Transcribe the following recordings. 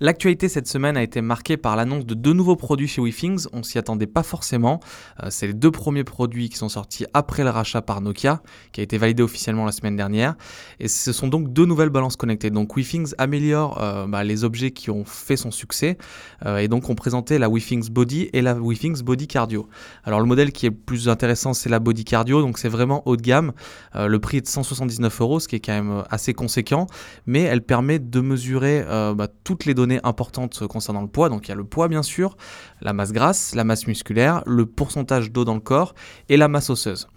L'actualité cette semaine a été marquée par l'annonce de deux nouveaux produits chez WeThings. On s'y attendait pas forcément. Euh, c'est les deux premiers produits qui sont sortis après le rachat par Nokia, qui a été validé officiellement la semaine dernière. Et ce sont donc deux nouvelles balances connectées. Donc WeThings améliore euh, bah, les objets qui ont fait son succès. Euh, et donc on présentait la WeThings Body et la WeThings Body Cardio. Alors le modèle qui est le plus intéressant, c'est la Body Cardio. Donc c'est vraiment haut de gamme. le prix est de 179 euros, ce qui est quand même assez conséquent. Mais elle permet de mesurer bah, toutes les données importantes concernant le poids. Donc il y a le poids bien sûr, la masse grasse, la masse musculaire, le pourcentage d'eau dans le corps et la masse osseuse.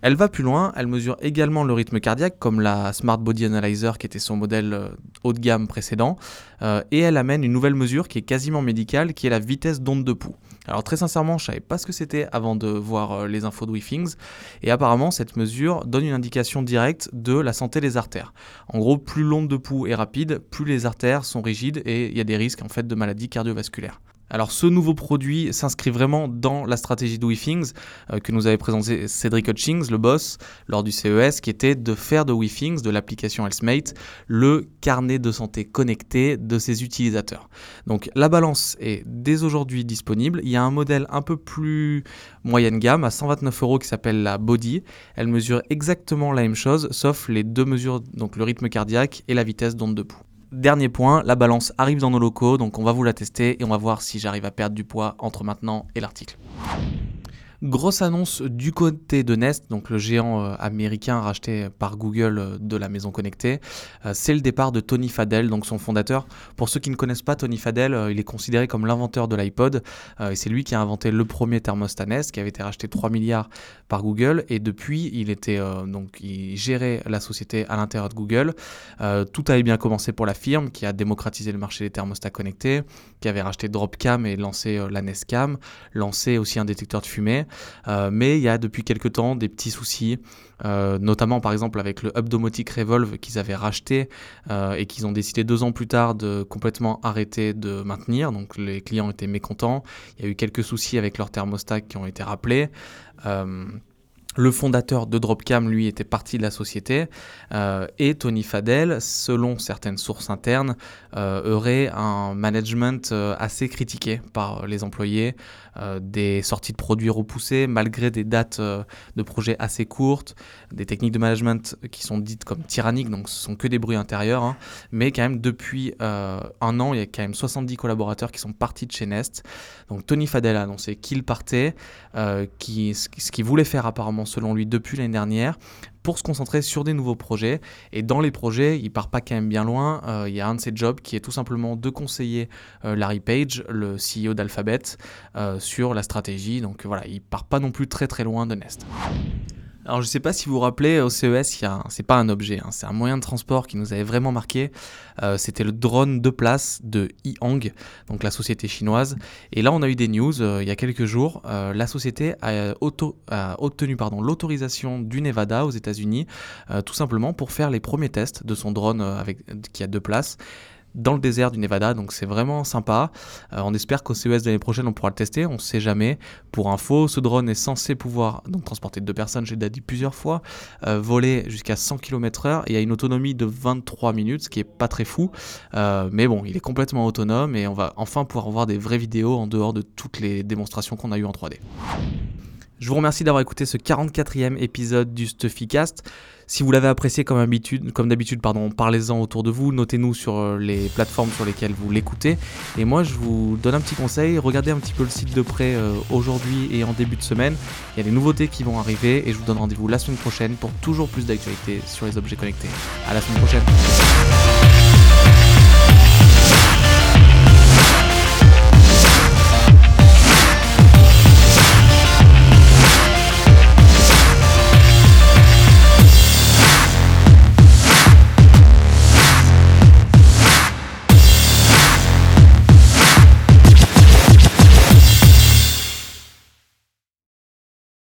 Elle va plus loin, elle mesure également le rythme cardiaque comme la Smart Body Analyzer qui était son modèle euh, haut de gamme précédent, euh, et elle amène une nouvelle mesure qui est quasiment médicale, qui est la vitesse d'onde de pouls. Alors très sincèrement, je savais pas ce que c'était avant de voir euh, les infos de WeThings, et apparemment cette mesure donne une indication directe de la santé des artères. En gros, plus l'onde de pouls est rapide, plus les artères sont rigides et il y a des risques en fait de maladies cardiovasculaires. Alors ce nouveau produit s'inscrit vraiment dans la stratégie de WeThings euh, que nous avait présenté Cédric Hutchings, le boss, lors du CES, qui était de faire de WeThings, de l'application HealthMate, le carnet de santé connecté de ses utilisateurs. Donc la balance est dès aujourd'hui disponible. Il y a un modèle un peu plus moyenne gamme à 129 euros qui s'appelle la Body. Elle mesure exactement la même chose, sauf les deux mesures, donc le rythme cardiaque et la vitesse d'onde de pouls. Dernier point, la balance arrive dans nos locaux, donc on va vous la tester et on va voir si j'arrive à perdre du poids entre maintenant et l'article. Grosse annonce du côté de Nest, donc le géant euh, américain racheté par Google euh, de la maison connectée. Euh, c'est le départ de Tony Fadell, donc son fondateur. Pour ceux qui ne connaissent pas Tony Fadell, il est considéré comme l'inventeur de l'iPod. et c'est lui qui a inventé le premier thermostat Nest, qui avait été racheté 3 milliards par Google. Et depuis, il était donc il gérait la société à l'intérieur de Google. tout avait bien commencé pour la firme qui a démocratisé le marché des thermostats connectés, qui avait racheté Dropcam et lancé la Nest Cam, lancé aussi un détecteur de fumée. Euh, mais il y a depuis quelques temps des petits soucis, euh, notamment par exemple avec le Hub Revolve qu'ils avaient racheté euh, et qu'ils ont décidé deux ans plus tard de complètement arrêter de maintenir. Donc les clients étaient mécontents. Il y a eu quelques soucis avec leurs thermostats qui ont été rappelés. Le fondateur de Dropcam, lui, était parti de la société euh, et Tony Fadell, selon certaines sources internes, euh, aurait un management euh, assez critiqué par les employés, des sorties de produits repoussées malgré des dates de projets assez courtes, des techniques de management qui sont dites comme tyranniques, donc ce sont que des bruits intérieurs, hein. mais quand même depuis un an, il y a quand même 70 collaborateurs qui sont partis de chez Nest. Donc Tony Fadell a annoncé qu'il partait, qui, ce qu'il voulait faire apparemment selon lui depuis l'année dernière pour se concentrer sur des nouveaux projets. Et dans les projets, il part pas quand même bien loin. Euh, il y a un de ses jobs qui est tout simplement de conseiller euh, Larry Page, le CEO d'Alphabet, euh, sur la stratégie. Donc voilà, il part pas non plus très très loin de Nest. Alors je ne sais pas si vous vous rappelez, au CES, c'est pas un objet, hein, c'est un moyen de transport qui nous avait vraiment marqué. Euh, c'était le drone de place de Yihang, donc la société chinoise. Et là, on a eu des news euh, il y a quelques jours. Euh, la société a, obtenu l'autorisation du Nevada aux États-Unis, tout simplement pour faire les premiers tests de son drone avec, qui a deux places dans le désert du Nevada, donc c'est vraiment sympa. Euh, on espère qu'au CES de l'année prochaine, on pourra le tester, on sait jamais. Pour info, ce drone est censé pouvoir donc, transporter deux personnes, j'ai déjà dit plusieurs fois, euh, voler jusqu'à 100 km/h et a une autonomie de 23 minutes, ce qui est pas très fou. Euh, mais bon, il est complètement autonome et on va enfin pouvoir voir des vraies vidéos en dehors de toutes les démonstrations qu'on a eues en 3D. Je vous remercie d'avoir écouté ce 44e épisode du Stuffycast. Si vous l'avez apprécié comme d'habitude, pardon, parlez-en autour de vous, notez-nous sur euh, les plateformes sur lesquelles vous l'écoutez. Et moi, je vous donne un petit conseil, regardez un petit peu le site de près euh, aujourd'hui et en début de semaine. Il y a des nouveautés qui vont arriver et je vous donne rendez-vous la semaine prochaine pour toujours plus d'actualités sur les objets connectés. À la semaine prochaine.